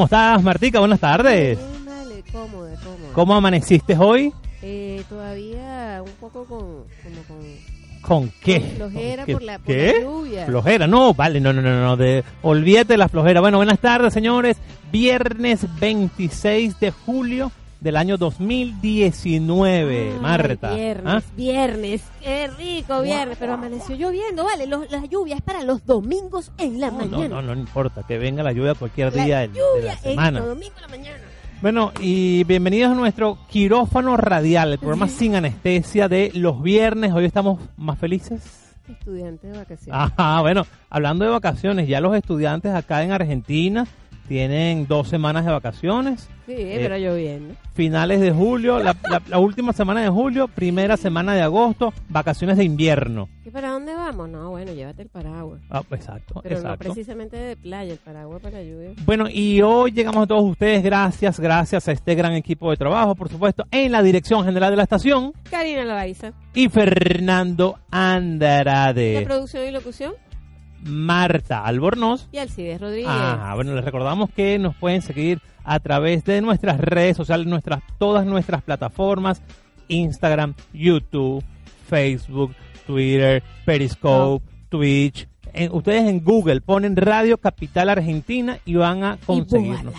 ¿Cómo estás, Martica? Buenas tardes. Bien, Vale, cómoda, cómoda. ¿Cómo amaneciste hoy? Eh, todavía un poco con, como con ¿Con qué? Con flojera ¿Qué? por la- por ¿Qué? la lluvia. Flojera, no, vale, no, no, no, no, de, olvídate de la flojera. Bueno, buenas tardes, señores. Viernes 26 de julio del año 2019, Ay, Marta. Viernes, ¿Ah? viernes, qué rico viernes, pero amaneció lloviendo, vale, los- la lluvia es para los domingos en la No, mañana. no, no, no importa, que venga la lluvia cualquier La día del- de, lluvia la semana. los domingos en la mañana. Bueno, y bienvenidos a nuestro quirófano radial, el programa sin anestesia de los viernes. Hoy estamos más felices. Estudiante de vacaciones. Ajá, bueno, hablando de vacaciones, ya los estudiantes acá en Argentina tienen dos semanas de vacaciones. sí, pero lloviendo. Finales de julio, la, la- la última semana de julio, primera semana de agosto, vacaciones de invierno. ¿Y para dónde vamos? No, bueno, llévate el paraguas. Ah, exacto, Pero no exacto. precisamente de playa, el paraguas para la lluvia. Bueno, y hoy llegamos a todos ustedes gracias, gracias a este gran equipo de trabajo, por supuesto, en la dirección general de la estación Karina Loaiza. y Fernando La Andrade, producción y locución. Marta Albornoz. Y Alcides Rodríguez. Ah, bueno, les recordamos que nos pueden seguir a través de nuestras redes sociales, nuestras, todas nuestras plataformas, Instagram, YouTube, Facebook, Twitter, Periscope, Twitch. En- ustedes en Google ponen Radio Capital Argentina y van a conseguirnos.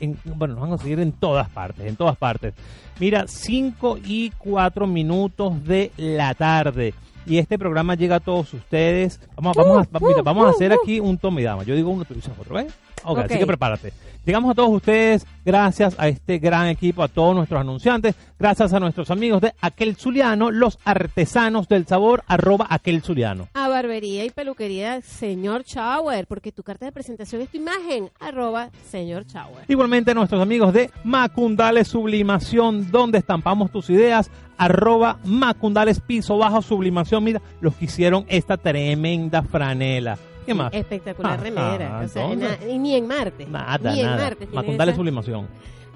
En- bueno, nos van a conseguir en todas partes, en todas partes. Mira, 5 y 4 minutos de la tarde. Y este programa llega a todos ustedes. Vamos, vamos, a, Uh, uh, vamos a uh, hacer uh. aquí un toma y dama. Yo digo uno, tú dices otro, ¿eh? Ok, así Ok. que prepárate. Llegamos a todos ustedes gracias a este gran equipo, a todos nuestros anunciantes, gracias a nuestros amigos de Aquel Zuliano, los artesanos del sabor, arroba Aquel Zuliano. A barbería y peluquería Señor Shower, porque tu carta de presentación es tu imagen, arroba Señor Shower. Igualmente a nuestros amigos de Macundales Sublimación, donde estampamos tus ideas, arroba Macundales Piso Bajo Sublimación. Mira, los que hicieron esta tremenda franela. ¿Qué más? Espectacular Ajá, remera. O sea, y ni en Marte. Nada, ni en nada. Marte. esa- Sublimación.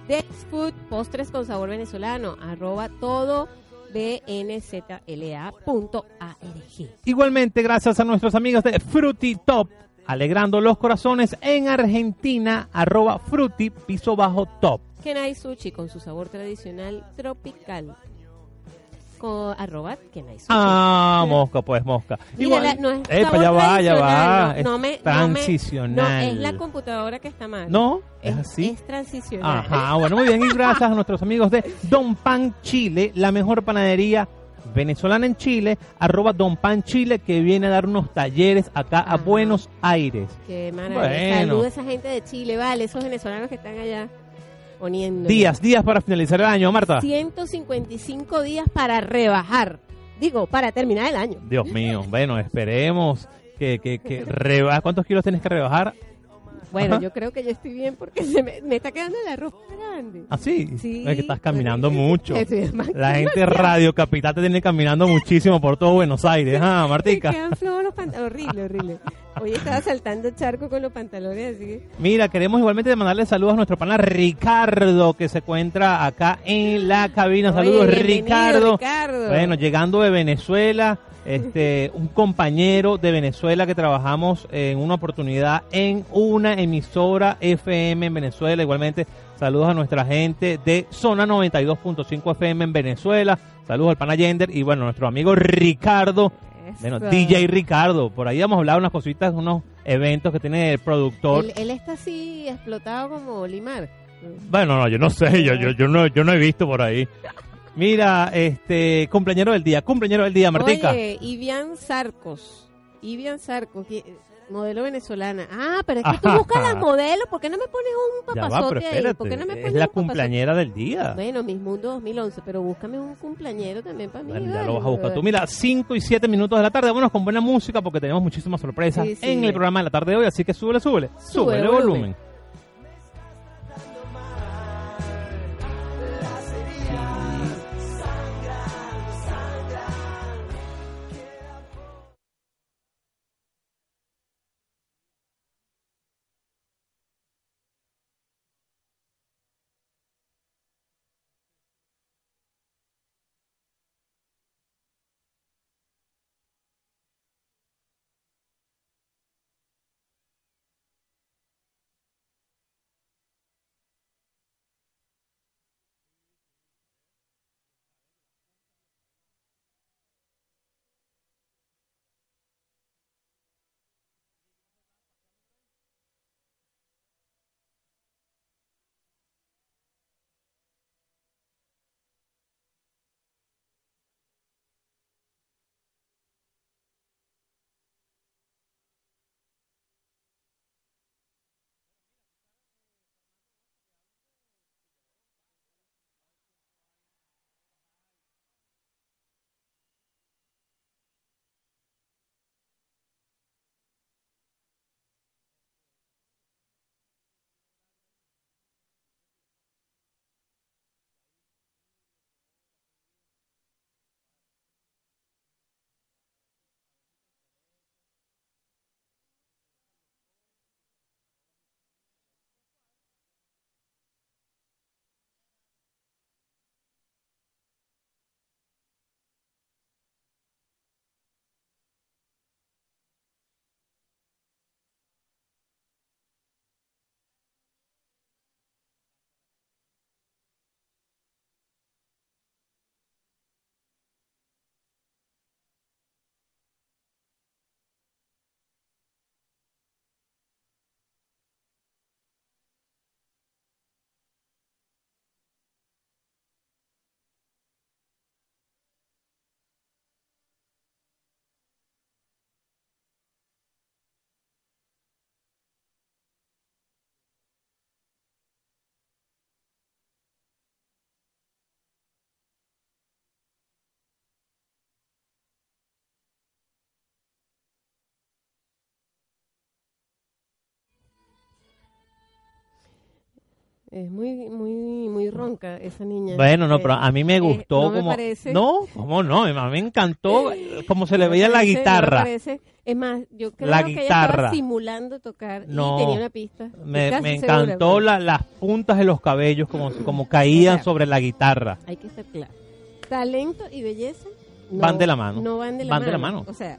Dex Food, postres con sabor venezolano, arroba todo bnzla.arg. Igualmente, gracias a nuestros amigos de Fruity Top, alegrando los corazones en Argentina, arroba Fruity Piso Bajo Top. Kenai Sushi con su sabor tradicional tropical. Con arroba Kenai Sushi. Ah, mosca, pues mosca. Mira, la- no es Epa, ya va, ya va. no, es no no me- transicional. No, es la computadora que está mal. No, es es, así. es transicional. Ajá, bueno, muy bien. Y gracias a nuestros amigos de Don Pan Chile, la mejor panadería venezolana en Chile, arroba Don Pan Chile, que viene a dar unos talleres acá a Ajá. Buenos Aires. Qué maravilla. Bueno. Saluda a esa gente de Chile, vale, esos venezolanos que están allá poniendo. Días, días para finalizar el año, Marta. 155 días para rebajar. Digo, para terminar el año. Dios mío, bueno, esperemos que, que, que reba- ¿Cuántos kilos tienes que rebajar? Bueno, yo creo que yo estoy bien porque se me, me está quedando la ropa grande. ¿Así? Sí. Es que estás caminando porque- mucho. La gente Radio Capital te tiene caminando muchísimo por todo Buenos Aires. Ah, Me Martica. quedan flojos los pantalones. Horrible, horrible. Hoy estaba saltando charco con los pantalones, así que. Mira, queremos igualmente mandarle saludos a nuestro pana Ricardo, que se encuentra acá en la cabina. Saludos, Oye, Ricardo. Ricardo. Bueno, llegando de Venezuela, este, un compañero de Venezuela que trabajamos en una oportunidad en una emisora FM en Venezuela. Igualmente, saludos a nuestra gente de Zona 92.5 FM en Venezuela. Saludos al pana Yender y bueno, nuestro amigo Ricardo. Bueno. DJ Ricardo. Por ahí hemos hablado unas cositas, unos eventos que tiene el productor. Él, él está así explotado como Limar. Bueno, no, yo no sé, yo, yo, yo, no, yo no he visto por ahí. Mira, este, cumpleañero del día, cumpleañero del día, Martica. Oye, Ivian Sarcos. Ivian Sarcos, que- modelo venezolana. Ah, pero es que tú Ajá. buscas las modelos, ¿por qué no me pones un Ya va, pero papazote ahí? ¿Por qué no me pones es la un cumpleañera del día. Bueno, Mis Mundo 2011, pero búscame un cumpleañero también para mí. Bueno, ya vale. lo vas a buscar tú. Mira, 5 y 7 minutos de la tarde. Vámonos con buena música porque tenemos muchísimas sorpresas Sí, sí. en el programa de la tarde de hoy. Así que súbele, súbele. Súbele el volumen. volumen. Es muy, muy, muy ronca esa niña. Bueno, no, Eh, pero a mí me eh, gustó no me como... parece- No, ¿cómo no? A mí me encantó eh, como se le no veía la parece- no guitarra. es más, yo creo La que ella guitarra. estaba simulando tocar No. y tenía una pista. Me, segura, encantó la- las puntas de los cabellos como, como caían O sea, sobre la guitarra. Hay que estar claro. Talento y belleza no- Van de la mano. No van de la, Van mano. de la mano. O sea,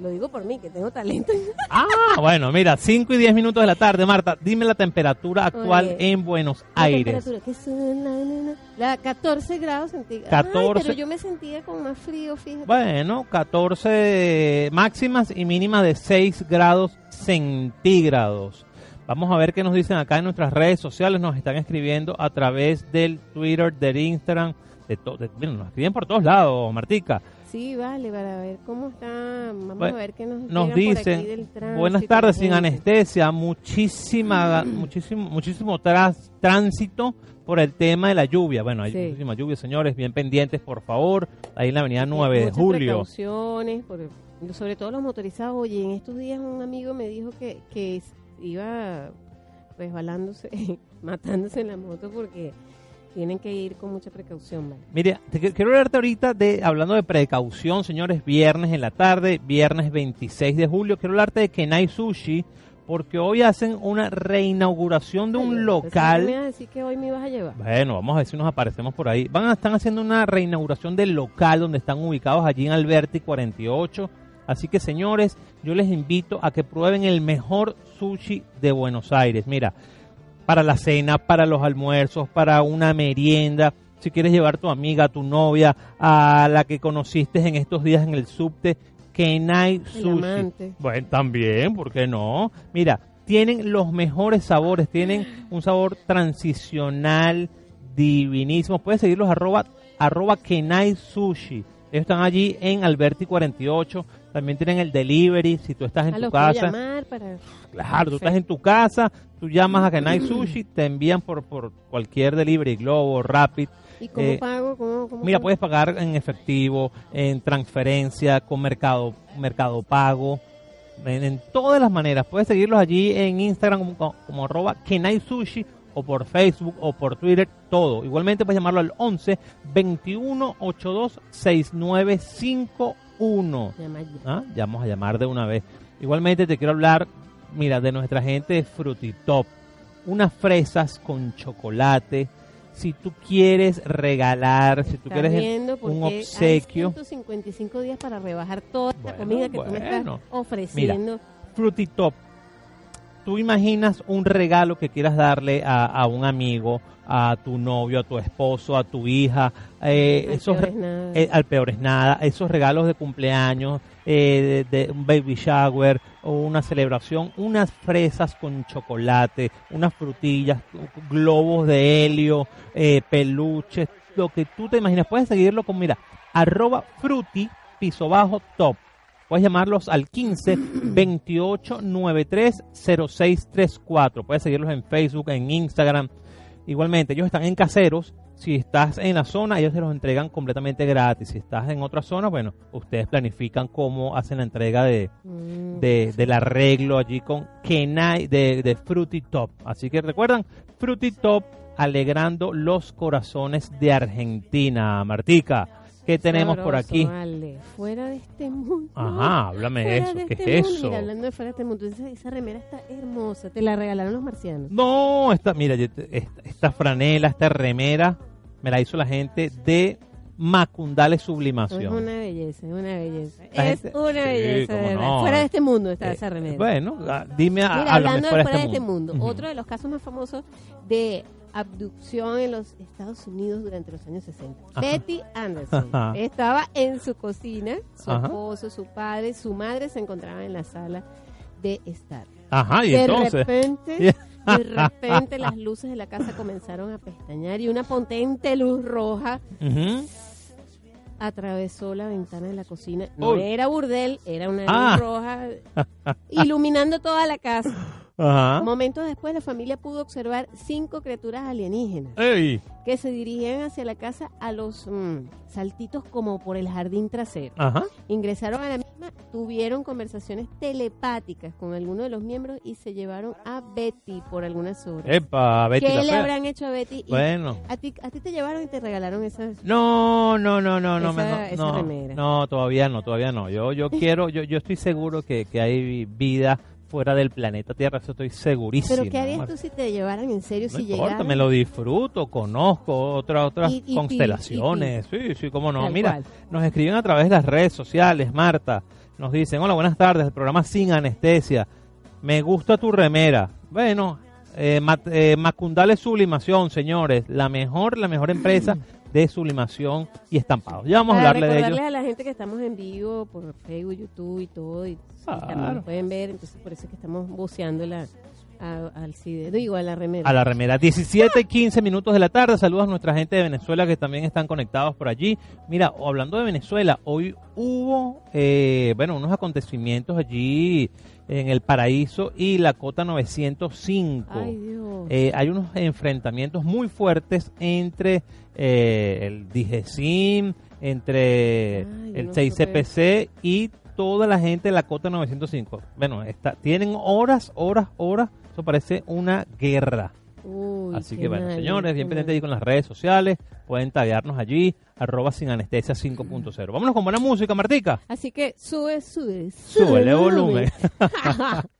lo digo por mí, que tengo talento. Ah, bueno, mira, 5 y 10 minutos de la tarde, Marta. Dime la temperatura actual Oye, en Buenos La Aires. temperatura, que son la, la, la, la 14 grados centígrados. 14. Ay, pero yo me sentía con más frío, fíjate. Bueno, 14 máximas y mínimas de 6 grados centígrados. Vamos a ver qué nos dicen acá en nuestras redes sociales. Nos están escribiendo a través del Twitter, del Instagram. De to- de- bueno, nos escriben por todos lados, Martica. Sí, vale, para ver cómo está. Vamos Bueno, a ver qué nos, Nos llegan por aquí dicen, del tránsito, buenas tardes, sin gente". anestesia, muchísima, muchísimo, muchísimo tras- tránsito por el tema de la lluvia. Bueno, hay Sí. muchísima lluvia, señores, bien pendientes, por favor, ahí en la avenida 9 de julio. precauciones, por- sobre todo los motorizados. Oye, en estos días un amigo me dijo que, que iba resbalándose, matándose en la moto porque tienen que ir con mucha precaución. ¿vale? Mire, te qu- quiero hablarte ahorita de, hablando de precaución, señores, viernes en la tarde, viernes 26 de julio, quiero hablarte de Kenai Sushi, porque hoy hacen una reinauguración de un local. Me a decir que hoy me ibas a llevar. Bueno, vamos a ver si nos aparecemos por ahí. Van a estar haciendo una reinauguración del local donde están ubicados allí en Alberti 48. Así que señores, yo les invito a que prueben el mejor sushi de Buenos Aires. Mira, para la cena, para los almuerzos, para una merienda. Si quieres llevar a tu amiga, a tu novia, a la que conociste en estos días en el subte, Kenai Sushi. Bueno, también, ¿por qué no? Mira, tienen los mejores sabores, tienen un sabor transicional, divinísimo. Puedes seguirlos arroba, arroba Kenai Sushi. Ellos están allí en Alberti 48. También tienen el delivery. Si tú estás en Ah, tu los puedo casa, llamar para... claro, tú estás en tu casa, tú llamas a Kenai Sushi, te envían por, por cualquier delivery, Globo, Rapid. ¿Y cómo Eh, pago? ¿Cómo, cómo Mira, pago? puedes pagar en efectivo, en transferencia, con mercado, mercado pago, en, en todas las maneras. Puedes seguirlos allí en Instagram como, como arroba Kenai Sushi o por Facebook o por Twitter, todo. Igualmente puedes llamarlo al 11 21 82 6951. Llama ya. ¿Ah? Ya vamos a llamar de una vez. Igualmente te quiero hablar, mira, de nuestra gente de Frutitop. Unas fresas con chocolate. Si tú quieres regalar, si tú quieres un obsequio, 155 días para rebajar toda Bueno, comida que tú me bueno. estás ofreciendo. Frutitop. Tú imaginas un regalo que quieras darle a, a un amigo, a tu novio, a tu esposo, a tu hija, eh, Ay, esos peor es nada. eh, al peor es nada, esos regalos de cumpleaños, eh, de, de un baby shower o una celebración, unas fresas con chocolate, unas frutillas, globos de helio, peluches, lo que tú te imaginas. Puedes seguirlo con, mira, arroba fruti piso bajo top. Puedes llamarlos al 15 28 93 0634. Puedes seguirlos en Facebook, en Instagram. Igualmente, ellos están en caseros. Si estás en la zona, ellos se los entregan completamente gratis. Si estás en otra zona, bueno, ustedes planifican cómo hacen la entrega de, Mm. de- del arreglo allí con Kenai de, de Fruity Top. Así que recuerdan, Fruity Top alegrando los corazones de Argentina. Martica, ¿qué tenemos por aquí? vale. Fuera de este mundo. Ajá, háblame de eso. de ¿Qué este es mundo. eso? Mira, hablando de fuera de este mundo, esa, esa remera está hermosa. Te la regalaron los marcianos. No, esta, mira, esta, esta franela, esta remera, me la hizo la gente de Macundales Es Sublimación. una belleza, es una belleza. La es gente- una Sí, belleza, de cómo verdad. no. Fuera de este mundo está Eh, esa remera. Bueno, ah, dime, Mira, háblame hablando de fuera de este mundo, Ujú. otro de los casos más famosos de abducción en los Estados Unidos durante los años 60. Ajá. Betty Anderson Ajá. estaba en su cocina, su Ajá. esposo, su padre, su madre se encontraban en la sala de estar. Ajá, y de entonces. repente, de repente las luces de la casa comenzaron a pestañear y una potente luz roja atravesó la ventana de la cocina. No era burdel, era una luz Ah. roja iluminando toda la casa. Ajá. Momentos después, la familia pudo observar cinco criaturas alienígenas Ey. que se dirigían hacia la casa a los mm, saltitos como por el jardín trasero. Ajá. Ingresaron a la misma, tuvieron conversaciones telepáticas con alguno de los miembros y se llevaron a Betty por algunas horas. Epa, Betty ¿Qué la le fea. habrán hecho a Betty? Y Bueno. a, ti, a ti te llevaron y te regalaron esas... No, no, no, no, no, Esa- no, esa no, no, todavía no, todavía no. Yo, yo quiero, yo, yo estoy seguro que, que hay vida fuera del planeta Tierra, eso estoy segurísimo. Pero ¿qué harías tú si te llevaran en serio, No si importa, llegaran? me lo disfruto, conozco otras otras Y- y- constelaciones. Sí, sí, cómo no. Tal Mira, cual. nos escriben a través de las redes sociales, Marta. Nos dicen, hola, buenas tardes, el programa Sin Anestesia. Me gusta tu remera. Bueno, eh, eh, Macundales Sublimación, señores. La mejor, la mejor empresa de sublimación y estampados. Ya vamos a hablarle de ellos. a la gente que estamos en vivo por Facebook, YouTube y todo, y, y Claro. también nos pueden ver, entonces por eso es que estamos buceando la, a- al CIDE, digo, a la remera. A la remera. 17 y 15 minutos de la tarde. Saludos a nuestra gente de Venezuela que también están conectados por allí. Mira, hablando de Venezuela, hoy hubo, eh, bueno, unos acontecimientos allí en el Paraíso y la Cota 905. Ay, Dios. Eh, hay unos enfrentamientos muy fuertes entre eh, el DGCIM, entre Ay, el no 6CPC y toda la gente de la Cota 905. Bueno, está, tienen horas, horas, horas. Eso parece una guerra. Uy, Así que bueno, mal, señores, bien pendientes con las redes sociales. Pueden taguearnos allí, arroba sin anestesia 5.0. Vámonos con buena música, Martica. Así que sube, sube, Súbele volumen.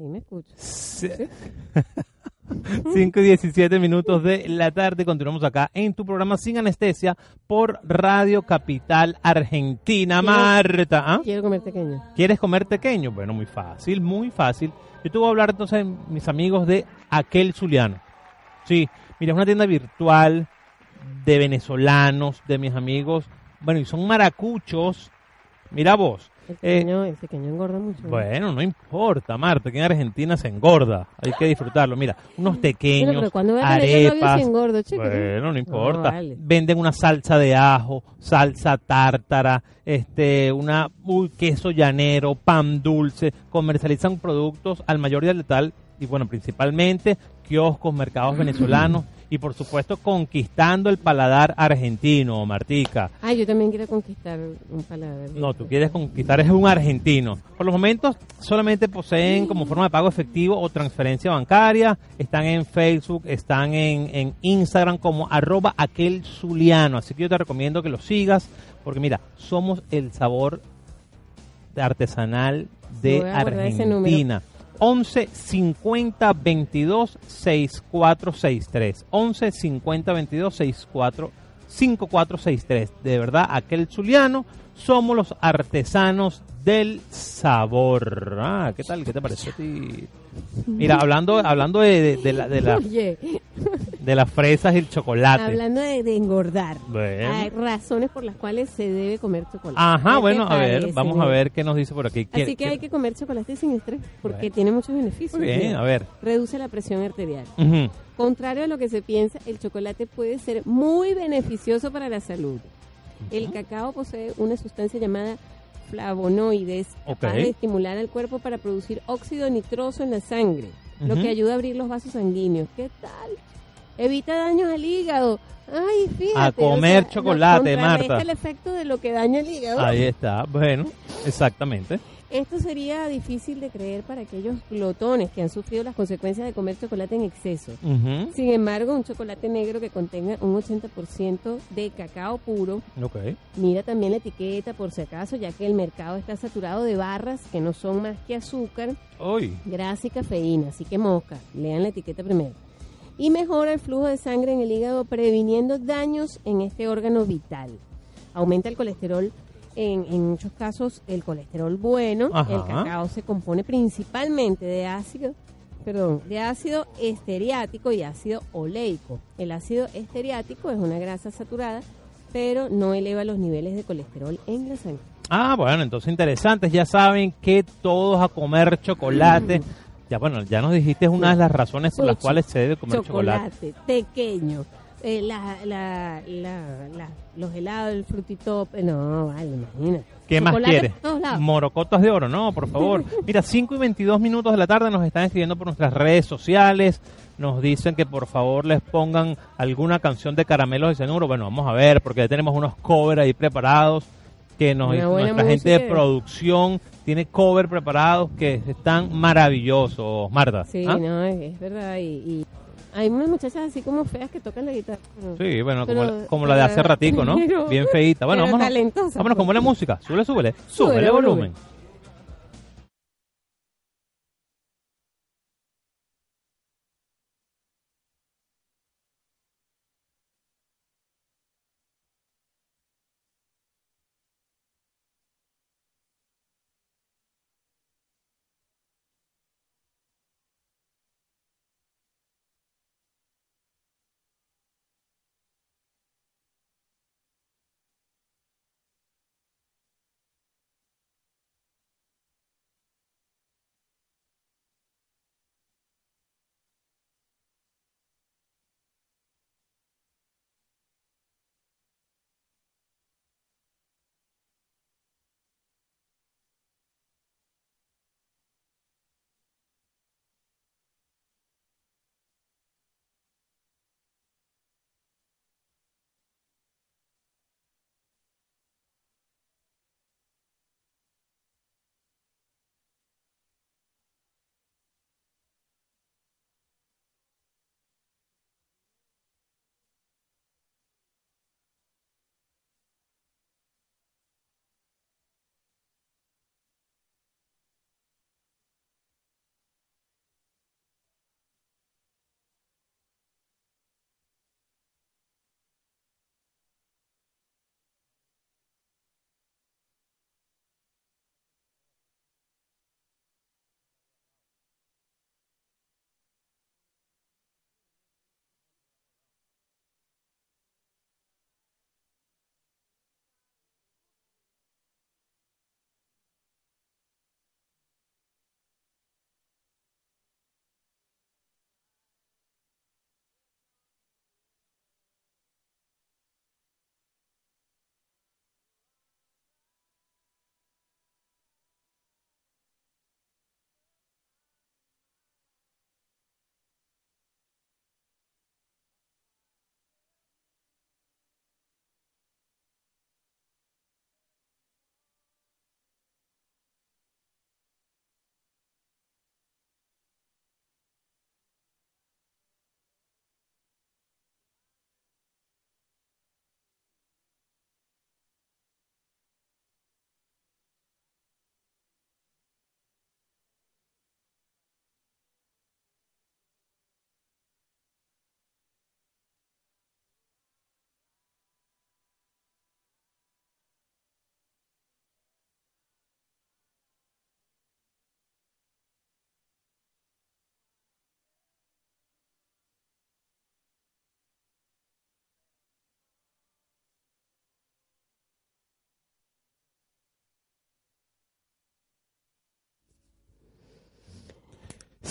Ahí me escucho. Sí. 5 y 17 minutos de la tarde. Continuamos acá en tu programa Sin Anestesia por Radio Capital Argentina. Quiero- Marta, ¿ah? Quiero comer pequeño. ¿quieres comer pequeño? Bueno, muy fácil, muy fácil. Yo te voy a hablar entonces, mis amigos, de Aquel Zuliano. Sí, mira, es una tienda virtual de venezolanos, de mis amigos. Bueno, y son maracuchos. Mira vos. El Eh, pequeño, el pequeño engorda mucho. ¿no? Bueno, no importa, Marta, que en Argentina se engorda. Hay que disfrutarlo. Mira, unos Bueno, pequeños, pero cuando arepas. se engorda, chico. Bueno, no importa. vale. Venden una salsa de ajo, salsa tártara, este, una uy, queso llanero, pan dulce. Comercializan productos al mayor y al letal y bueno, principalmente kioscos, mercados venezolanos y por supuesto conquistando el paladar argentino, Martica. Ah, yo también quiero conquistar un paladar. No, tú quieres conquistar es un argentino. Por los momentos solamente poseen como forma de pago efectivo o transferencia bancaria. Están en Facebook, están en, en Instagram como arroba aquel zuliano. Así que yo te recomiendo que los sigas porque mira, somos el sabor artesanal de. Argentina. 11 50 22 6463. 11 50 22 64 5463. De verdad, aquel zuliano somos los artesanos del sabor. Ah, ¿qué tal? ¿Qué te parece a ti? Mira, hablando, hablando de, de, de la- de la- Oye, de las fresas y el chocolate. hablando de, engordar, Bueno. hay razones por las cuales se debe comer chocolate. Ajá, ¿Qué te bueno, a ver, parece, vamos a ver qué nos dice por aquí. Así ¿Qué- que qué- hay que comer chocolate sin estrés, porque Bueno. tiene muchos beneficios. Muy bien, Mira, a ver. Reduce la presión arterial. Contrario a lo que se piensa, el chocolate puede ser muy beneficioso para la salud. El cacao posee una sustancia llamada flavonoides capaz Ok. de estimular al cuerpo para producir óxido nitroso en la sangre, lo que ayuda a abrir los vasos sanguíneos. ¿Qué tal? Evita daños al hígado. Ay, fíjate. A comer chocolate, contrarresta Marta. el efecto de lo que daña el hígado. Ahí está, bueno, exactamente. Esto sería difícil de creer para aquellos glotones que han sufrido las consecuencias de comer chocolate en exceso. Sin embargo, un chocolate negro que contenga un 80% de cacao puro, Ok. mira también la etiqueta por si acaso, ya que el mercado está saturado de barras que no son más que azúcar, grasa y cafeína, así que mosca, lean la etiqueta primero. Y mejora el flujo de sangre en el hígado previniendo daños en este órgano vital. Aumenta el colesterol, en, en muchos casos el colesterol bueno, Ajá. el cacao se compone principalmente de ácido, perdón, de ácido esteriático y ácido oleico. El ácido esteriático es una grasa saturada, pero no eleva los niveles de colesterol en la sangre. Ah, bueno, entonces interesantes. Ya saben que todos a comer chocolate. Ya, bueno, ya nos dijiste una de las razones por las cuales se debe comer chocolate. chocolate, pequeño, eh, la, la, la, la- los helados, el frutitop, eh, no, vale, imagina. ¿Qué más quieres? Morocotas de oro, no, por favor. Mira, 5 y 22 minutos de la tarde nos están escribiendo por nuestras redes sociales. Nos dicen que por favor les pongan alguna canción de caramelos de cianuro. Bueno, vamos a ver, porque ya tenemos unos covers ahí preparados que nos, nuestra gente de producción tiene cover preparados que están maravillosos, Marta. Sí, ¿Ah? no, es, es verdad. Y, y hay unas muchachas así como feas que tocan la guitarra. pero- Sí, bueno, Pero- como, la, como la de hace ratico, ¿no? pero- Bien feita. Bueno, vámonos, talentosa, vámonos con pues. buena música. Súbele, súbele. Súbele Súbele volumen. volumen.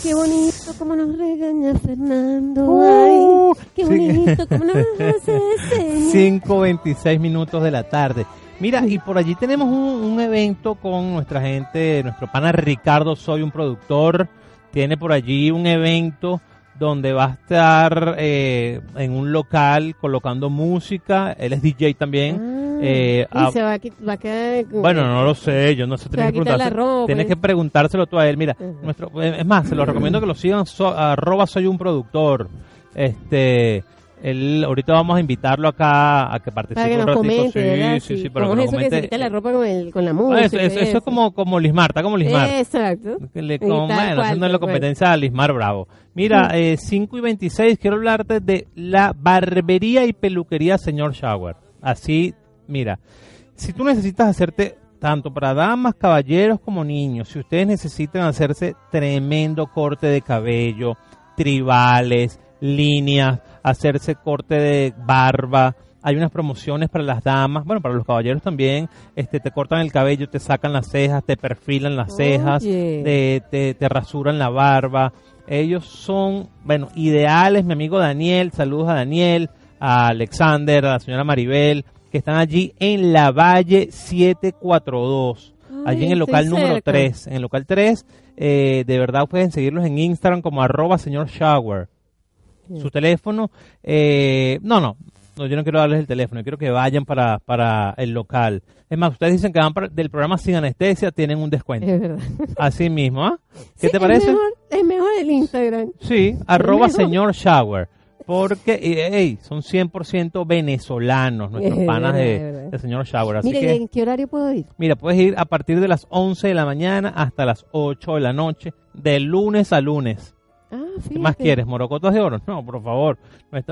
Qué bonito como nos regaña Fernando. Uh, Ay, qué sí. bonito como nos hace señas. 5.26 minutos de la tarde. Mira, y por allí tenemos un, un evento con nuestra gente, nuestro pana Ricardo Soy, un productor, tiene por allí un evento donde va a estar eh, en un local colocando música, él es DJ también. Ah, Eh, y ah, se va a, va a quedar. Bueno, no lo sé, yo no sé, a tienes que, preguntárselo- tienes que preguntárselo tú a él. Mira, Ujú. nuestro, eh, es más, se lo recomiendo que lo sigan, so- arroba soy un productor. Este, él, ahorita vamos a invitarlo acá a que participe Para que un nos ratito. comente, ¿verdad? sí, sí, sí, pero ¿Cómo que es eso que se comente. quita la ropa con, el, con la Ah, música? eso, eso- eso es como, como Lismar, está como Lismar. Exacto. Le- como, bueno, haciendo la competencia a Lismar Bravo. Mira, eh, 5 y 26, quiero hablarte de la barbería y peluquería Señor Shower. Así, mira, si tú necesitas hacerte tanto para damas, caballeros como niños, si ustedes necesitan hacerse tremendo corte de cabello, tribales, líneas, hacerse corte de barba, hay unas promociones para las damas, bueno, para los caballeros también, este, te cortan el cabello, te sacan las cejas, te perfilan las cejas, te, te, te rasuran la barba. Ellos son, bueno, ideales, mi amigo Daniel, saludos a Daniel, a Alexander, a la señora Maribel, que están allí en la Valle 742, allí en el local número cerca. 3. En el local 3, eh, de verdad pueden seguirlos en Instagram como arroba señor shower. Su teléfono, eh, no, no, no, yo no quiero darles el teléfono, yo quiero que vayan para, para el local. Es más, ustedes dicen que van para- del programa sin anestesia, tienen un descuento. Es verdad. Así mismo, ¿ah? ¿Qué Sí, te es parece? mejor- Es mejor el Instagram. Sí, arroba señor shower. Porque, eh, ey, son 100% venezolanos nuestros Es panas de, señor shower. Así que, ¿en qué horario puedo ir? mira, puedes ir a partir de las 11 de la mañana hasta las 8 de la noche, de lunes a lunes. Ah. ¿Qué más quieres? ¿Morocotos de oro? No, por favor.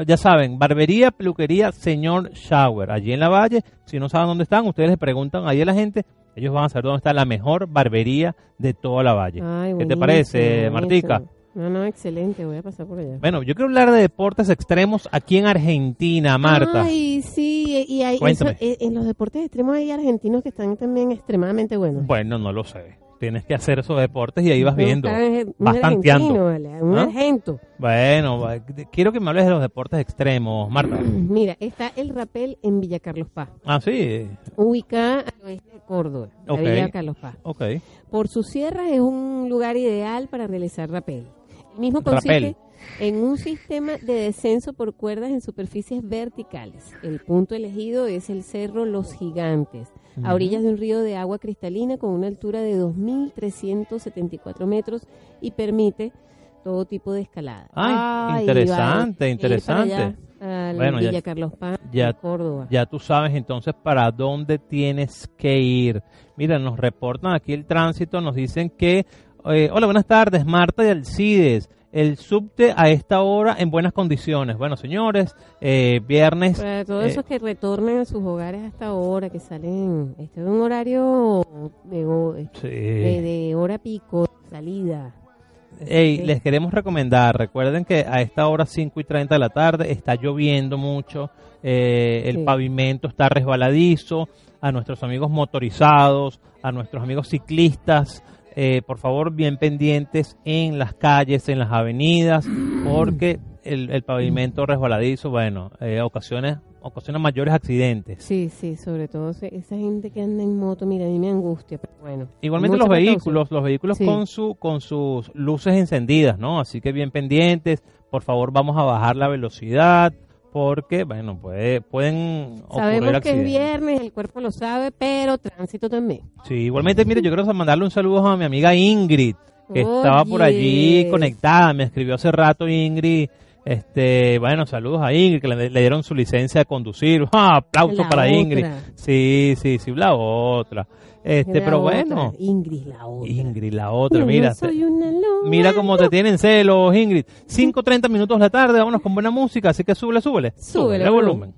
Ya saben, barbería, peluquería, señor Shower. Allí en la valle, si no saben dónde están, ustedes les preguntan ahí a la gente, ellos van a saber dónde está la mejor barbería de toda la valle. Ay, ¿Qué te parece, Martica? No, no, excelente, voy a pasar por allá. Bueno, yo quiero hablar de deportes extremos aquí en Argentina, Marta. Ay, sí, y hay, Cuéntame. eso, eh, en los deportes extremos hay argentinos que están también extremadamente buenos. Bueno, no lo sé. Tienes que hacer esos deportes y ahí vas viendo. un Vas argentino, tanteando. vale, un ¿Ah? argento. Bueno, quiero que me hables de los deportes extremos, Marta. Mira, está el rapel en Villa Carlos Paz, Ah, sí. ubicada al oeste de Córdoba, la Ok. Villa Carlos Paz. Ok. Por sus sierras es un lugar ideal para realizar rapel. El mismo consiste Rapel. en un sistema de descenso por cuerdas en superficies verticales. El punto elegido es el Cerro Los Gigantes, a orillas de un río de agua cristalina con una altura de 2.374 metros y permite todo tipo de escalada. Ay, interesante, interesante. allá, Bueno, ya- Carlos Paz, ya- Córdoba. Ya tú sabes entonces para dónde tienes que ir. Mira, nos reportan aquí el tránsito, nos dicen que, eh, hola, buenas tardes, Marta y Alcides. El subte a esta hora en buenas condiciones. Bueno, señores, eh, viernes. Para todos eh, esos que retornen a sus hogares hasta ahora, que salen, este es un horario de, sí. de, de hora pico, salida. Ey, Sí. les queremos recomendar, recuerden que a esta hora 5 y 30 de la tarde está lloviendo mucho, eh, el Sí. pavimento está resbaladizo, a nuestros amigos motorizados, a nuestros amigos ciclistas, eh, por favor bien pendientes en las calles, en las avenidas, porque el, el pavimento resbaladizo, bueno, eh, ocasiones, ocasiona mayores accidentes. Sí, sí, sobre todo se- esa gente que anda en moto, mira, a mí me angustia, pero bueno. Igualmente los vehículos, los vehículos Sí. con su con sus luces encendidas, ¿no? Así que bien pendientes. Por favor, vamos a bajar la velocidad porque, bueno, puede, pueden ocurrir Sabemos que es viernes, el cuerpo lo sabe, pero tránsito también. Sí, igualmente, mire, yo quiero mandarle un saludo a mi amiga Ingrid, que estaba por allí conectada. Me escribió hace rato Ingrid. Este, bueno, saludos a Ingrid, que le, le dieron su licencia de conducir. ¡Ah, aplauso La para otra. Ingrid. Sí, sí, sí, la otra. Este, La pero otra, bueno. Ingrid, la otra. Ingrid, la otra, Yo mira. soy una loba. Mira cómo te tienen celos, Ingrid. 5.30 minutos de la tarde, vámonos con buena música, así que súbele, súbele. Súbele, el volumen.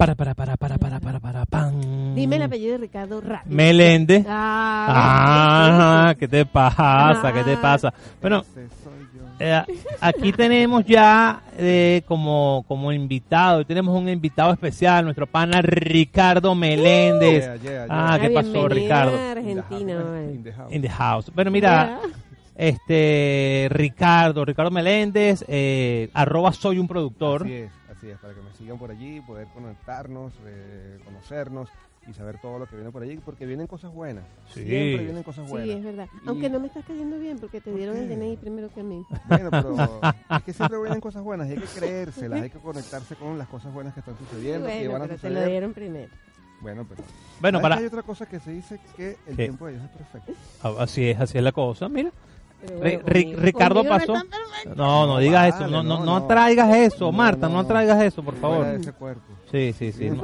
Para, para, para, para, para, para, para, pan. Dime el apellido de Ricardo rápido. Meléndez. Ah, Ah, ¿qué te pasa? ¿Qué te Ah. pasa? Bueno, eh, aquí tenemos ya eh, como, como invitado, tenemos un invitado especial, nuestro pana Ricardo Meléndez. Yeah, yeah, yeah. Ah, ¿qué pasó, Ricardo? Argentina. In the house. In the house. Bueno, mira, este Ricardo, Ricardo Meléndez, eh, arroba soy un productor. Así es, así es, para que me sigan por allí, poder conectarnos, eh, conocernos y saber todo lo que viene por allí, porque vienen cosas buenas. Sí. Siempre vienen cosas Sí, buenas. es verdad. Y- Aunque no me estás cayendo bien porque te ¿Por dieron el qué? DNI primero que a mí. Bueno, pero es que siempre vienen cosas buenas y hay que creérselas, hay que conectarse con las cosas buenas que están sucediendo, que Bueno, van a pero te lo dieron primero. Bueno, pero Bueno, ¿sabes para hay otra cosa que se dice que el ¿Qué? tiempo de Dios es perfecto. Ah, así es, así es la cosa. Mira, bueno, Ricardo pasó. No, no No, digas eso, no, no, no, no no. traigas eso, No, Marta, no no. traigas eso, por favor. de ese cuerpo. Sí, sí, sí. No,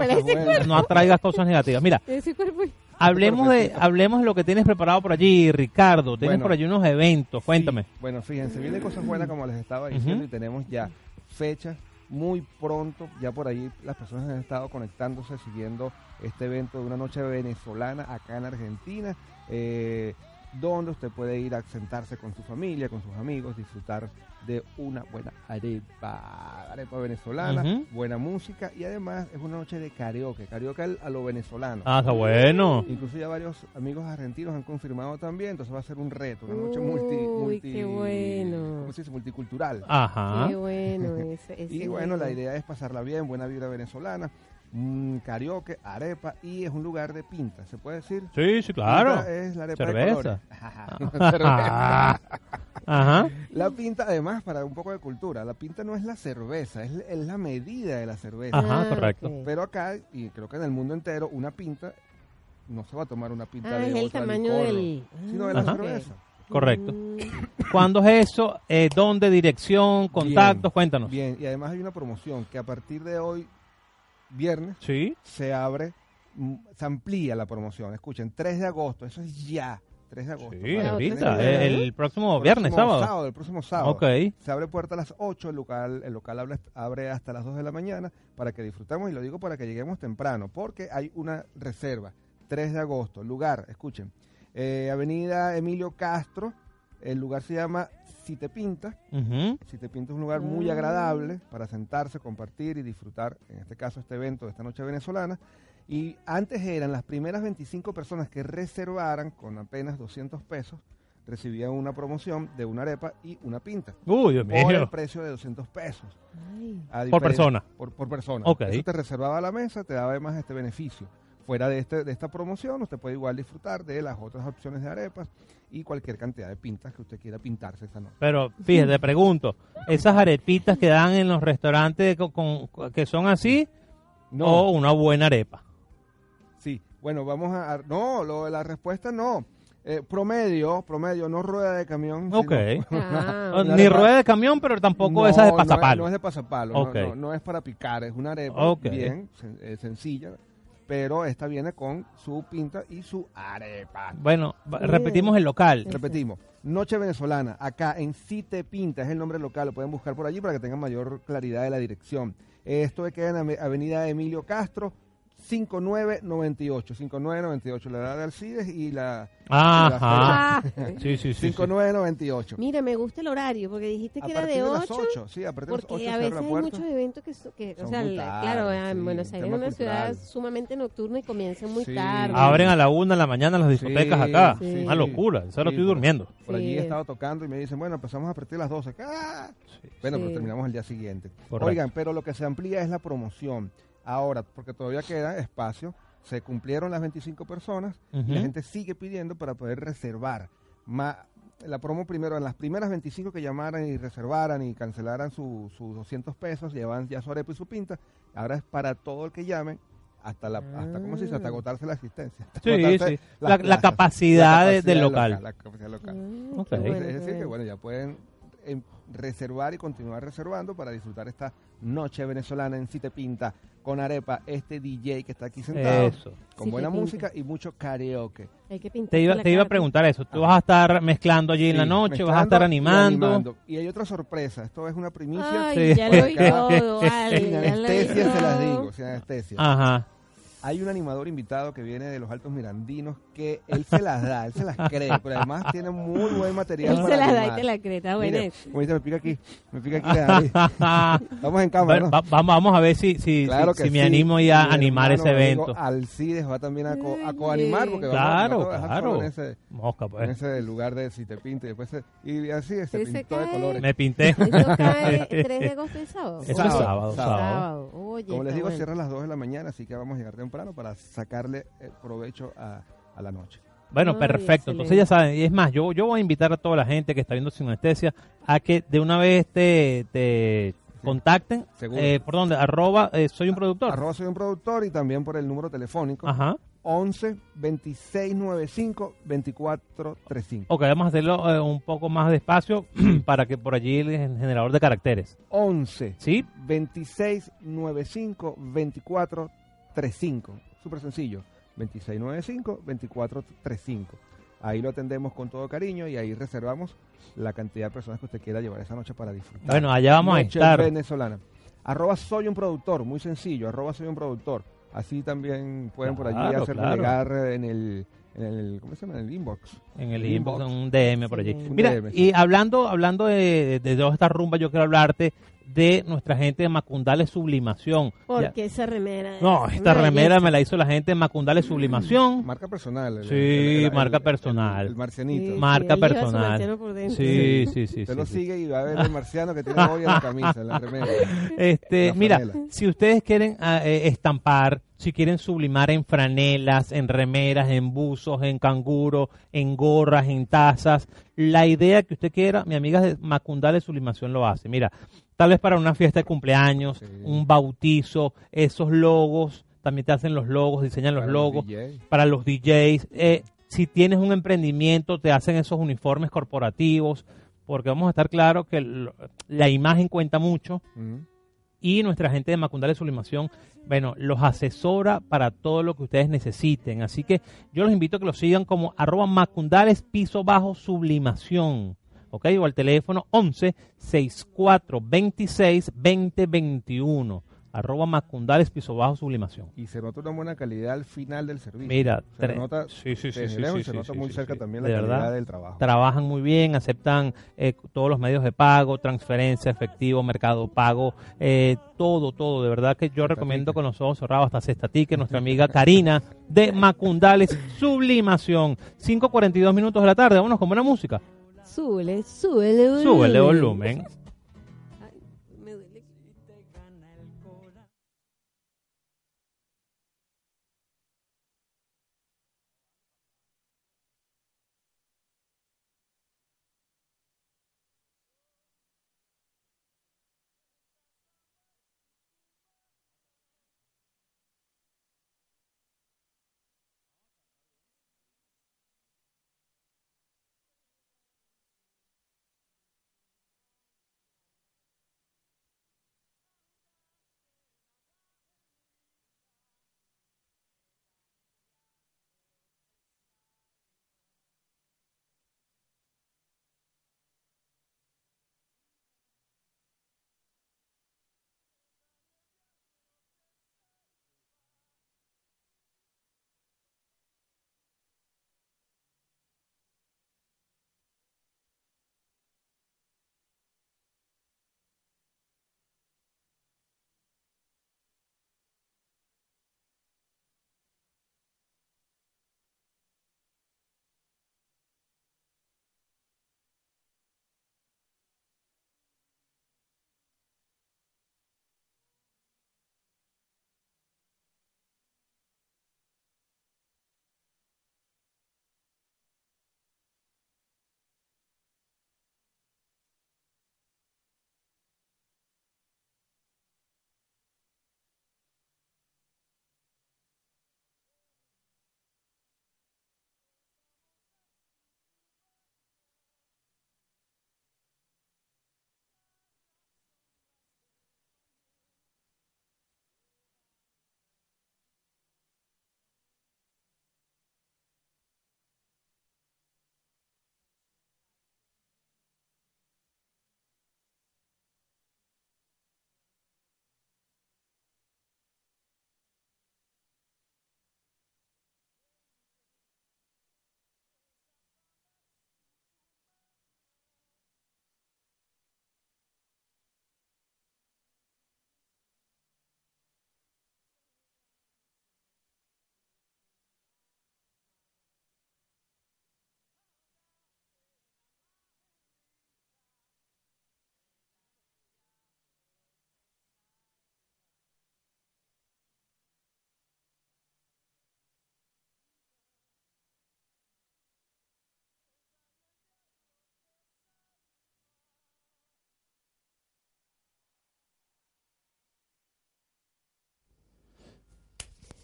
no traigas cosas negativas. Mira, Ese cuerpo. hablemos de, hablemos de lo que tienes preparado por allí, Ricardo. Tienes Bueno. por allí unos eventos, cuéntame. Sí, Bueno, fíjense, vienen cosas buenas como les estaba diciendo Ujú. y tenemos ya fechas muy pronto. Ya por ahí las personas han estado conectándose, siguiendo este evento de una noche venezolana acá en Argentina, eh, donde usted puede ir a sentarse con su familia, con sus amigos, disfrutar de una buena arepa, arepa venezolana, buena música y además es una noche de karaoke, karaoke al- a lo venezolano. Ah, está bueno. Incluso ya varios amigos argentinos han confirmado también, entonces va a ser un reto, una noche Uy, multi, multi qué bueno. ¿cómo se dice? multicultural. Ajá. Qué bueno. Ese, ese y bueno, la idea es pasarla bien, buena vibra venezolana, mm, karaoke, arepa y es un lugar de pinta, ¿se puede decir? Sí, sí, claro. Pinta es la arepa de Cerveza. colores. Cerveza. Ajá. La pinta, además, para un poco de cultura, la pinta no es la cerveza, es, es la medida de la cerveza. Ajá, Ah, correcto. Pero acá, y creo que en el mundo entero, una pinta no se va a tomar una pinta Ah, de es el tamaño licor, del... sino de la Ajá. cerveza. Correcto. Mm, ¿Cuándo es eso? Eh, ¿Dónde? ¿Dirección? ¿Contactos? Bien, Cuéntanos. Bien, y además hay una promoción que a partir de hoy, viernes, Sí. se abre, mm, se amplía la promoción. Escuchen, 3 de agosto, eso es ya. 3 de agosto. Sí, ahorita. tres de eh, El próximo viernes, próximo sábado. El próximo sábado. Ok. Se abre puerta a las 8, el local, el local abre, abre hasta las 2 de la mañana para que disfrutemos, y lo digo para que lleguemos temprano, porque hay una reserva, 3 de agosto, lugar, escuchen, eh, Avenida Emilio Castro, el lugar se llama Si Te Pinta. Si Te Pinta es un lugar muy Ah. agradable para sentarse, compartir y disfrutar, en este caso, este evento de esta noche venezolana. Y antes eran las primeras 25 personas que reservaran con apenas 200 pesos, recibían una promoción de una arepa y una pinta. Uy, Dios Por el mío. precio de 200 pesos. ay. Por persona. Por, por persona. Ok. Eso te reservaba la mesa, te daba además este beneficio. Fuera de, este, de esta promoción, usted puede igual disfrutar de las otras opciones de arepas y cualquier cantidad de pintas que usted quiera pintarse esa noche. Pero fíjate, te pregunto, esas arepitas que dan en los restaurantes con, con- que son así o una buena arepa. Sí, bueno, vamos a... No, lo de la respuesta no. Eh, promedio, promedio, no rueda de camión. Ok. Ah, Una Ni rueda de camión, pero tampoco No, esas de no es- pasapalo. No, es de pasapalo, no- Ok. no, no es para picar, es una arepa bien sen- eh, sencilla, pero esta viene con su pinta y su arepa. Bueno, repetimos el local. Repetimos, Noche Venezolana, acá en Si Te Pinta, es el nombre local, lo pueden buscar por allí para que tengan mayor claridad de la dirección. Esto queda en Avenida Emilio Castro, 5998, 5998, la edad de Alcides y la Ajá. Ah, Sí, sí, sí. sí. 5998. Mira, me gusta el horario porque dijiste A que era partir de de las 8. 8, sí, a partir de las 8 Porque se a veces la hay muchos eventos que, so- que o Son sea, muy la- tarde, claro, ah, en sí, Buenos Aires es una ciudad sumamente nocturna y comienzan muy Sí. tarde. Abren a la una de la mañana las discotecas Sí, acá. sí. Una locura. Eso lo Sí, estoy por- durmiendo. Por allí Sí. he estado tocando y me dicen, bueno, empezamos a partir de las 12. ¡Ah! Bueno, Sí. pero terminamos el día siguiente. Correcto. Oigan, pero lo que se amplía es la promoción. Ahora, porque todavía queda espacio, se cumplieron las 25 personas y la gente sigue pidiendo para poder reservar. Ma- la promo primero, en las primeras 25 que llamaran y reservaran y cancelaran su- sus 200 pesos, llevan ya su arepa y su pinta. Ahora es para todo el que llamen. Hasta, la, hasta ¿cómo se dice? Hasta Ah. agotarse la existencia. hasta Sí, sí. La- capacidad de- del local. La capacidad local. Ah, Es decir, que bueno. ya pueden em, reservar y continuar reservando para disfrutar esta noche venezolana en Si Te Pinta con Arepa, este DJ que está aquí sentado, Eso. con buena música y mucho karaoke. Hay que pintar Te iba, te iba a preguntar eso. Tú vas a estar mezclando allí en la noche, vas a estar y animando. Y hay otra sorpresa, esto es una primicia. Ay, Sí. ya lo vi todo, vale, sin anestesia se las digo, sin anestesia. Ajá. Hay un animador invitado que viene de los Altos Mirandinos que él se las da, él se las cree, pero además tiene muy buen material Él para se la da y te la cree, está como dice, me pica aquí, me pica aquí nariz. Vamos en cámara, Va- ¿no? va- vamos, vamos a ver si, si, Claro si, si me sí. animo ya a animar ese evento. Alcides va también a, co- a coanimar porque vamos, Claro, vamos a dejar claro. en ese, Mosca, en pues. ese lugar de si te pinta y después se- y así se Ese pintó de cae. colores. Me pinté. Eso cae 3 de agosto y sábado. Eso es Sábado, sábado, sábado. sábado. Oye, Como les digo, bueno. cierra a las 2 de la mañana, así que vamos a llegar temprano para sacarle eh, provecho a, a la noche. Bueno, Ay, perfecto. excelente. Entonces ya saben, y es más, yo, yo voy a invitar a toda la gente que está viendo sin anestesia a que de una vez te, te contacten. Seguro. Eh, ¿Por dónde? Arroba, eh, soy un productor. Arroba soy un productor y también por el número telefónico Ajá. 11 26 95 24 35. Ok, vamos a hacerlo eh, un poco más despacio para que por allí el generador de caracteres. 11 ¿Sí? 26 95 24 35. Súper sencillo. 26 95 24 35. Ahí lo atendemos con todo cariño y ahí reservamos la cantidad de personas que usted quiera llevar esa noche para disfrutar. Bueno, allá vamos a Noche estar. venezolana. Arroba soy un productor, muy sencillo, arroba soy un productor. Así también pueden por allí claro. llegar en el, en el, ¿cómo se llama? En el inbox. En el El inbox, inbox. un DM por allí. Mira, DM, sí. y hablando, hablando de, de toda esta rumba, yo quiero hablarte de nuestra gente de Macundales Sublimación. Ya- Porque esa remera. No, es esta remera belleza. me la hizo la gente de Macundales Sublimación. Marca personal. el- Sí, el- el- marca personal. El, el marcianito. Sí, Marca su personal. marciano por dentro. Sí, sí, sí. Usted sí, lo sí. sigue y va a ver el marciano que tiene hoy en la camisa, en la remera. Este, La mira, si ustedes quieren ah, eh, estampar, si quieren sublimar en franelas, en remeras, en buzos, en canguro, en gorras, en tazas, la idea que usted quiera, mi amiga de Macundales Sublimación lo hace. Mira, tal vez para una fiesta de cumpleaños, Sí. un bautizo, esos logos, también te hacen los logos, diseñan los Para logos para los DJs. eh, si tienes un emprendimiento, te hacen esos uniformes corporativos, porque vamos a estar claros que la imagen cuenta mucho y nuestra gente de Macundales Sublimación, bueno, los asesora para todo lo que ustedes necesiten. Así que yo los invito a que los sigan como arroba Macundales piso bajo sublimación. ¿Ok? O al teléfono 11 64 26 20 21. Arroba Macundales piso bajo sublimación. Y se nota una buena calidad al final del servicio. Mira, se nota, sí, sí, sí, desde sí, lejos sí, se nota sí, muy sí, cerca sí. también De la calidad verdad. del trabajo. trabajan muy bien, aceptan eh, todos los medios de pago, transferencia, efectivo, mercado pago, eh, todo, todo. De verdad que yo Cesta recomiendo con los ojos cerrados hasta Cesta Ticket, nuestra amiga Karina de Macundales Sublimación. 5.42 minutos de la tarde, vámonos con buena música. Súbele, súbele volumen. Súbele volumen.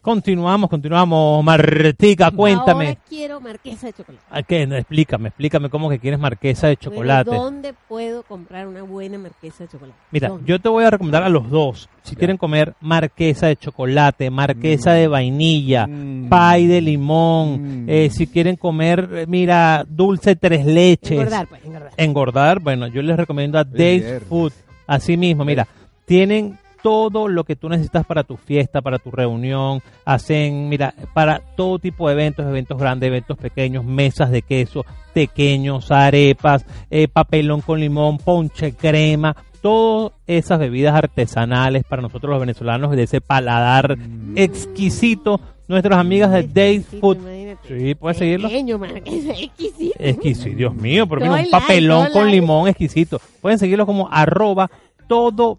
Continuamos, continuamos. Martica, cuéntame. Ahora quiero marquesa de chocolate. ¿A qué? No, explícame, explícame cómo que quieres marquesa de chocolate. Bueno, ¿Dónde puedo comprar una buena marquesa de chocolate? Mira, ¿Dónde? yo te voy a recomendar a los dos. Si Ya. quieren comer marquesa de chocolate, marquesa Mm. de vainilla, Mm. pay de limón, Mm. eh, si quieren comer, eh, mira, dulce tres leches. Engordar, pues, engordar. engordar, bueno, yo les recomiendo a Dave's viernes. Food. Así mismo, mira, tienen todo lo que tú necesitas para tu fiesta, para tu reunión, hacen, mira, para todo tipo de eventos, eventos grandes, eventos pequeños, mesas de queso, pequeños, arepas, eh, papelón con limón, ponche crema, todas esas bebidas artesanales para nosotros los venezolanos de ese paladar Mm. exquisito. Nuestras amigas de Exquisito, Food. imagínate. Sí, puedes seguirlo. Pequeño, marquesa, exquisito. Exquisito, Dios mío, pero mira, un papelón con like. limón exquisito. Pueden seguirlo como arroba todo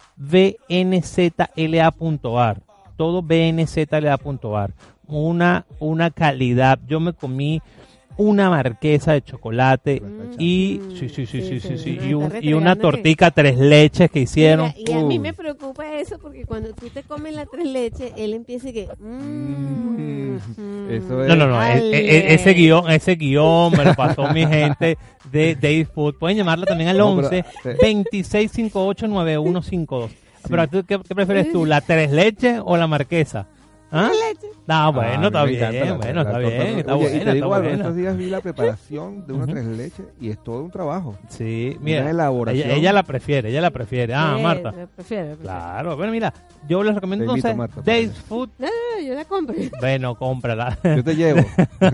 bnzla.ar. Todo bnzla.ar. Una, una calidad. Yo me comí una marquesa de chocolate y Mm, sí, sí, sí, sí, sí, sí, y, un- y una tortica tres leches que hicieron. Y a mí Uy. me preocupa eso porque cuando tú te comes la tres leches, él empieza y que... mm, mm, Eso es- No, no, no, e- Ale. e- ese guion, ese guion me lo pasó mi gente de Dave Food. Pueden llamarla también al No, pero, 11 eh, 26589152. Pero ¿tú qué, qué prefieres tú, la tres leches o la marquesa? ¿Ah? No, bueno, Ah, mí está bien, la- bueno, la está bien, está Oye, buena, y te digo algo, estos días vi la preparación de una tres leches y es todo un trabajo. Sí, Una mira, elaboración. ella, ella la prefiere, ella la prefiere. Ah, Sí, Marta. lo prefiero, lo prefiero. Claro, bueno, mira, yo les recomiendo Te invito, entonces Marta, allá. Food. No, no, no, yo la compro. Bueno, cómprala. Yo te llevo.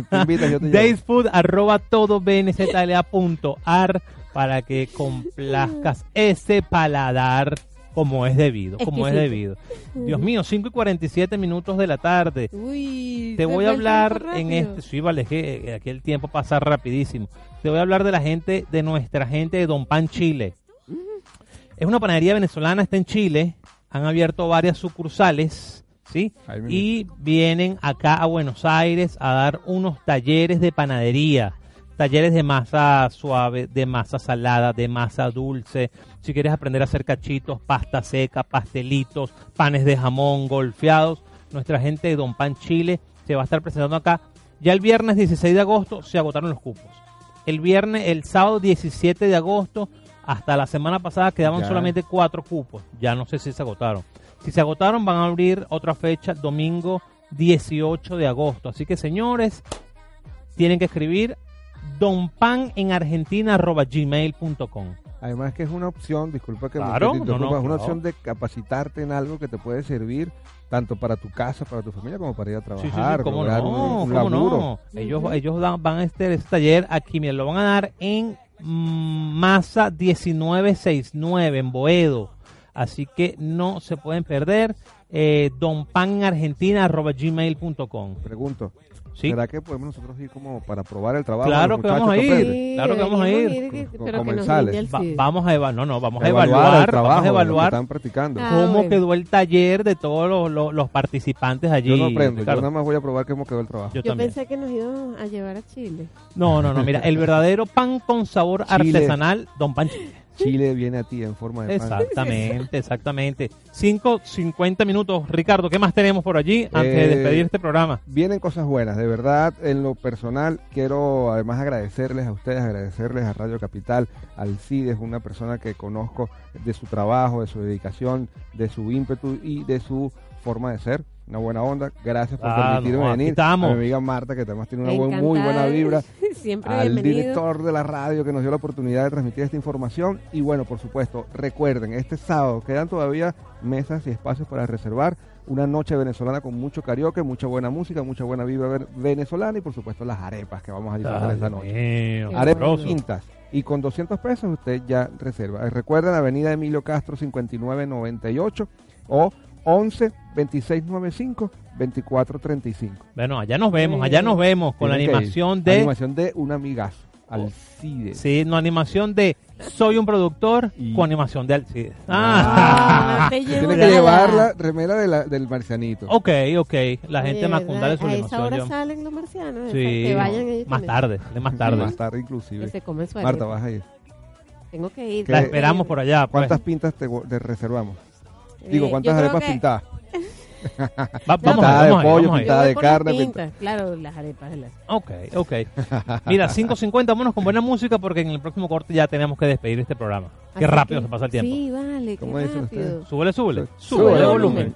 Te invitas, yo te llevo. Daysfood arroba todo bnzla.ar para que complazcas ese paladar como es debido, como es debido. Dios mío, 5 y 47 minutos de la tarde. Uy, Te voy a hablar en este, sí, vale, es que eh, aquí el tiempo pasa rapidísimo. Te voy a hablar de la gente, de nuestra gente de Don Pan Chile. Es una panadería venezolana, está en Chile, han abierto varias sucursales, ¿sí? Y vienen acá a Buenos Aires a dar unos talleres de panadería. Talleres de masa suave, de masa salada, de masa dulce. Si quieres aprender a hacer cachitos, pasta seca, pastelitos, panes de jamón, golfeados, nuestra gente de Don Pan Chile se va a estar presentando acá. Ya el viernes 16 de agosto se agotaron los cupos. El viernes, el sábado 17 de agosto, hasta la semana pasada quedaban Ya. solamente cuatro cupos. Ya no sé si se agotaron. Si se agotaron, van a abrir otra fecha, domingo 18 de agosto. Así que, señores, tienen que escribir donpan en argentina gmail.com. Además que es una opción, disculpa que me- Claro, te no, es una claro. opción de capacitarte en algo que te puede servir tanto para tu casa, para tu familia, como para ir a Sí, sí, sí, trabajar, cómo no, un, un cómo laburo. no. Ellos, Ujú. ellos dan- van a este, este taller aquí, mira, lo van a dar en mm, Masa 1969 en Boedo. Así que no se pueden perder. Eh, donpanargentina.gmail.com Pregunto, ¿Sí? ¿será que podemos nosotros ir como para probar el trabajo? Claro que vamos a ir. comprende? claro que vamos a ir. que- que nos el Va- vamos a evaluar, no, no, vamos a Evaluar el evaluar, trabajo, vamos a evaluar están practicando. Ah, cómo bueno. quedó el taller de todos los, los- los participantes allí. yo no aprendo, Ricardo. yo nada más voy a probar cómo quedó el trabajo. Yo Yo pensé que nos iban a llevar a Chile. No, no, no, mira, el verdadero pan con sabor Chile. artesanal, Don Pan Chile. Viene a ti en forma de pan. Exactamente, exactamente. 5, 50 minutos. Ricardo, ¿qué más tenemos por allí antes de Eh, despedir este programa? Vienen cosas buenas, de verdad, en lo personal quiero además agradecerles a ustedes, agradecerles a Radio Capital, al CIDE, es una persona que conozco de su trabajo, de su dedicación, de su ímpetu y de su forma de ser, una buena onda, gracias por Ah, permitirme no, venir, estamos. a mi amiga Marta que además tiene una buen- muy buena vibra, Siempre al bienvenido. director de la radio que nos dio la oportunidad de transmitir esta información y bueno, por supuesto, recuerden, este sábado quedan todavía mesas y espacios para reservar una noche venezolana con mucho karaoke, mucha buena música, mucha buena vibra ve- venezolana y por supuesto las arepas que vamos a disfrutar esta noche. mío, Arepas quintas. Y con 200 pesos usted ya reserva. Recuerden Avenida Emilio Castro 5998 o 11 2695 2435. Bueno, allá nos vemos, allá nos vemos con la animación de... Animación de un amigazo. Alcides. Sí, no, animación de Soy un productor Y- con animación de Alcides. Ah, Ah, te Tiene que llevar la remera de la- del marcianito. ok, ok. La gente macundal de su A esa animación. hora yo- salen los marcianos. Sí, que vayan ellos más también. tarde, de más tarde. Más tarde Que inclusive. se comen su Marta, vas a ir. Tengo que ir. ¿Qué- La esperamos por allá. pues. ¿Cuántas pintas te reservamos? Eh, Digo, yo ¿cuántas arepas que- pintadas? Va- vamos Pintada a de pollo, pintada de carne, pintas, Claro, las arepas. Las... Ok, ok. Mira, 5.50, vámonos con buena música porque en el próximo corte ya tenemos que despedir este programa. Qué Así rápido que- se pasa el tiempo. Sí, vale, qué ¿Cómo dicen rápido. Súbele, súbele. Súbele Súbele volumen. volumen.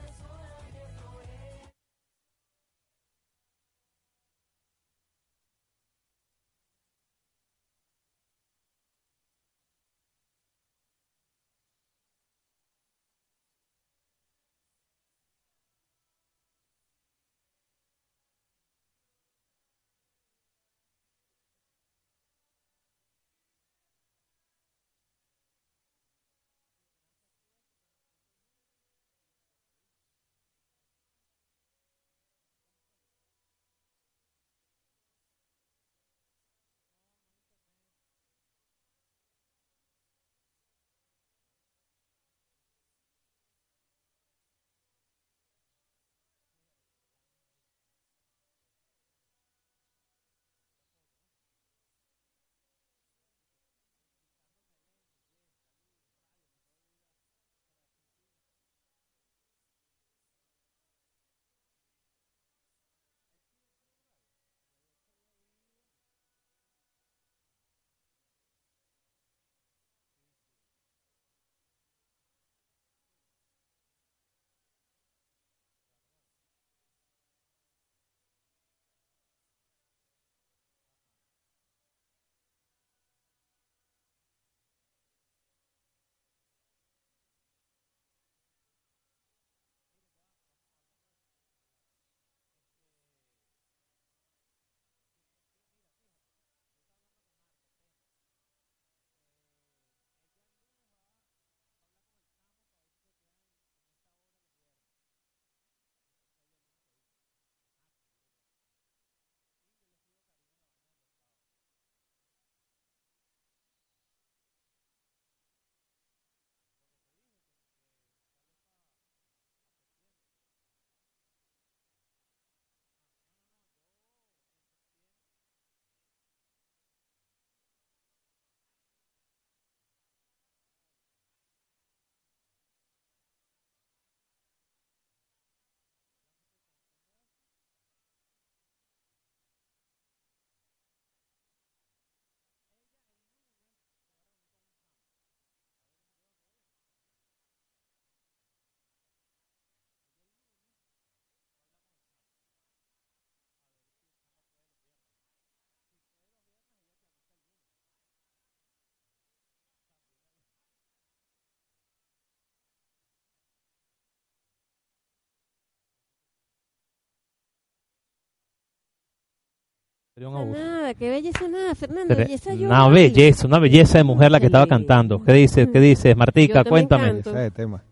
Sería un abuso. Nada, qué belleza nada, Fernando. Belleza yo. Una belleza, una belleza de mujer la que estaba cantando. ¿Qué dices? ¿Qué dices, Martica? Yo Cuéntame. canto. Ese es el tema.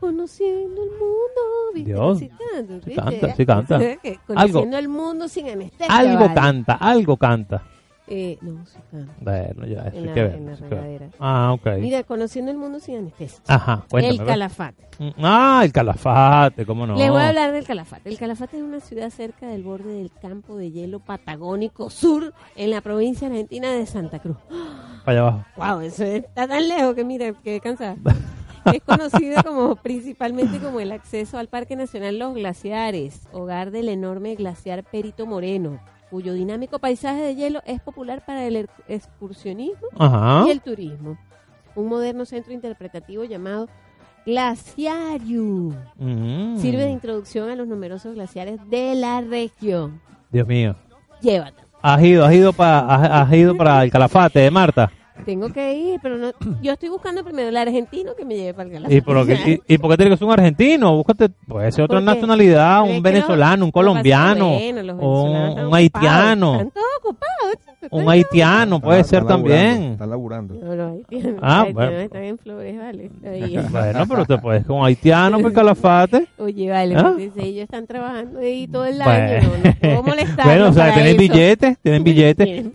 Conociendo el mundo, ¿viste? Dios. Sí canta, sí canta. Conociendo el mundo sin anestesia. Algo vale. canta, algo canta. Eh, no, sí canta. Bueno, ya, eso En hay la, que ver. en la eso que regadera. Ah, ok. Mira, conociendo el mundo sin anestesia. Ajá, cuéntame. el. Calafate. Mm, Ah, el calafate, ¿cómo no? Les voy a hablar del Calafate. El Calafate es una ciudad cerca del borde del campo de hielo patagónico sur en la provincia argentina de Santa Cruz. Para allá abajo. Wow, eso está tan lejos que mira, quedé cansada. Es conocido como principalmente como el acceso al Parque Nacional Los Glaciares, hogar del enorme glaciar Perito Moreno, cuyo dinámico paisaje de hielo es popular para el excursionismo Ajá. y el turismo. Un moderno centro interpretativo llamado Glaciarium Mm. sirve de introducción a los numerosos glaciares de la región. Dios mío. Llévate. ¿Has ido, has ido, para, has, has ido para el calafate, Marta? Tengo que ir, pero no. Yo estoy buscando primero el argentino que me lleve para el Calafate. ¿Y por, qué, y, y por qué tiene que ser un argentino? Búscate, puede ser otra nacionalidad, un venezolano, un colombiano, venezolanos, los o venezolanos un, un haitiano, ocupados, Están todos ocupados. chicos, un haitiano puede Están- ser laburando, también. Están laburando. No, los haitianos, Ah, los bueno. están en Flores, vale. Bueno, pero te puedes con un haitiano el calafate. Oye, vale, ¿Ah? ellos están trabajando ahí todo el Bueno. año, no, no puedo molestar. Bueno, o sea, tienen billetes, tienen billetes.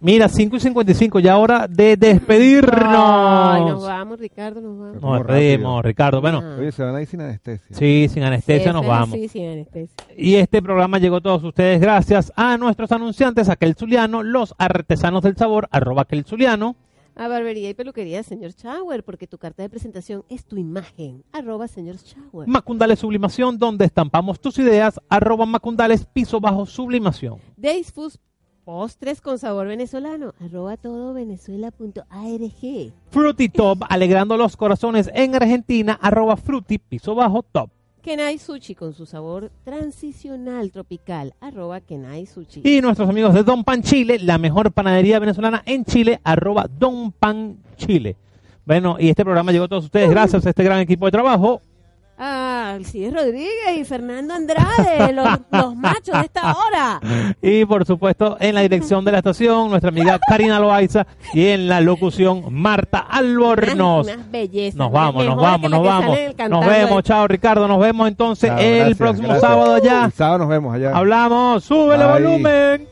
Mira, 5 y 55, ya hora de Ay, nos despedirnos. vamos, Ricardo, nos vamos. Nos despedimos, Ricardo. Bueno, Ah. Oye, se van a ir sin anestesia. sí, sin anestesia nos vamos. así, sin anestesia. Y este programa llegó a todos ustedes gracias a nuestros anunciantes, aquel Zuliano, los artesanos del sabor, arroba aquel Zuliano. A Barbería y Peluquería Señor Shower, porque tu carta de presentación es tu imagen. Arroba Señor Shower. Macundales Sublimación, donde estampamos tus ideas, arroba Macundales piso bajo sublimación. Days Foods Postres con sabor venezolano. Arroba todo venezuela.arg. Fruity Top, alegrando los corazones en Argentina, arroba Fruity piso bajo top. Kenai Sushi con su sabor transicional tropical. Arroba Kenai Sushi. Y nuestros amigos de Don Pan Chile, la mejor panadería venezolana en Chile, arroba Don Pan Chile. Bueno, y este programa llegó a todos ustedes gracias a este gran equipo de trabajo. Ah, Alcides Rodríguez y Fernando Andrade, los, los machos de esta hora. Y por supuesto, en la dirección de la estación, nuestra amiga Karina Loaiza y en la locución Marta Albornoz. Unas bellezas. Nos vamos, nos vamos, nos vamos. Nos vemos, ahí. chao Ricardo, nos vemos entonces Chao, el gracias, próximo gracias. sábado allá. El sábado nos vemos allá. Hablamos, súbele Bye. volumen.